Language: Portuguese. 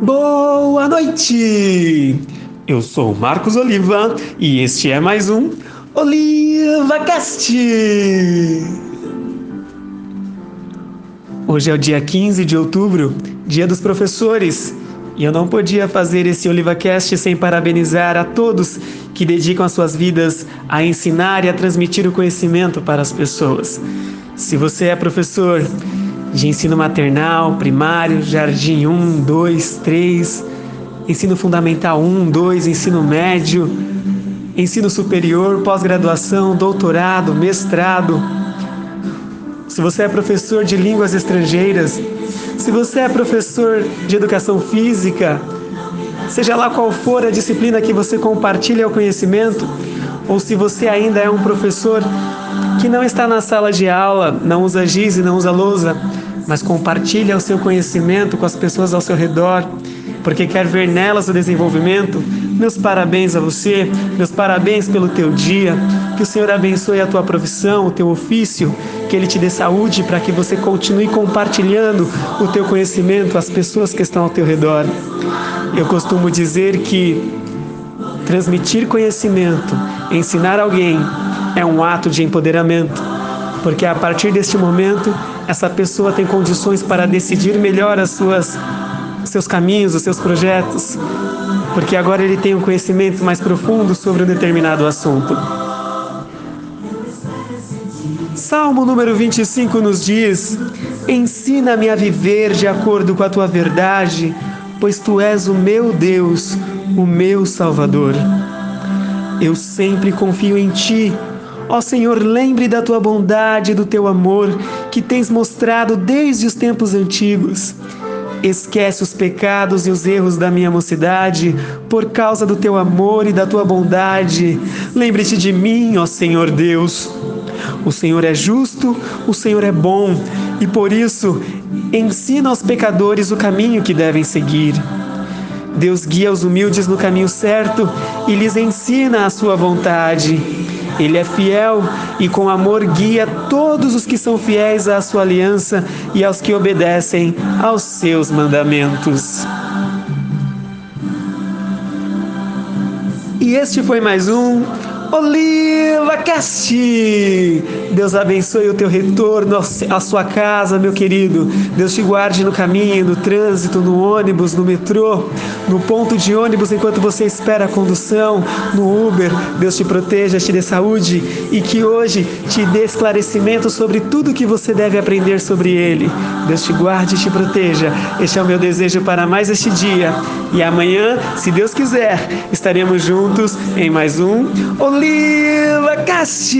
Boa noite! Eu sou Marcos Oliva e este é mais um OlivaCast! Hoje é o dia 15 de outubro, dia dos professores, e eu não podia fazer esse OlivaCast sem parabenizar a todos que dedicam as suas vidas a ensinar e a transmitir o conhecimento para as pessoas. Se você é professor, de ensino maternal, primário, jardim 1, 2, 3, ensino fundamental 1, 2, ensino médio, ensino superior, pós-graduação, doutorado, mestrado. Se você é professor de línguas estrangeiras, se você é professor de educação física, seja lá qual for a disciplina que você compartilha o conhecimento, ou se você ainda é um professor que não está na sala de aula, não usa giz e não usa lousa, mas compartilha o seu conhecimento com as pessoas ao seu redor, porque quer ver nelas o desenvolvimento. Meus parabéns a você, meus parabéns pelo teu dia. Que o Senhor abençoe a tua profissão, o teu ofício, que Ele te dê saúde para que você continue compartilhando o teu conhecimento às pessoas que estão ao teu redor. Eu costumo dizer que transmitir conhecimento, ensinar alguém, é um ato de empoderamento, porque a partir deste momento essa pessoa tem condições para decidir melhor as suas seus caminhos, os seus projetos, porque agora ele tem um conhecimento mais profundo sobre um determinado assunto. Salmo número 25 nos diz: Ensina-me a viver de acordo com a tua verdade, pois tu és o meu Deus, o meu Salvador. Eu sempre confio em ti Ó Senhor, lembre da tua bondade e do teu amor que tens mostrado desde os tempos antigos. Esquece os pecados e os erros da minha mocidade, por causa do teu amor e da tua bondade. Lembre-te de mim, ó Senhor Deus. O Senhor é justo, o Senhor é bom, e por isso ensina aos pecadores o caminho que devem seguir. Deus guia os humildes no caminho certo e lhes ensina a sua vontade. Ele é fiel e com amor guia todos os que são fiéis à sua aliança e aos que obedecem aos seus mandamentos. E este foi mais um Oliva Cast. Deus abençoe o teu retorno à sua casa, meu querido. Deus te guarde no caminho, no trânsito, no ônibus, no metrô, no ponto de ônibus enquanto você espera a condução, no Uber. Deus te proteja, te dê saúde e que hoje te dê esclarecimento sobre tudo que você deve aprender sobre ele. Deus te guarde e te proteja. Este é o meu desejo para mais este dia. E amanhã, se Deus quiser, estaremos juntos em mais um Oliva Cast.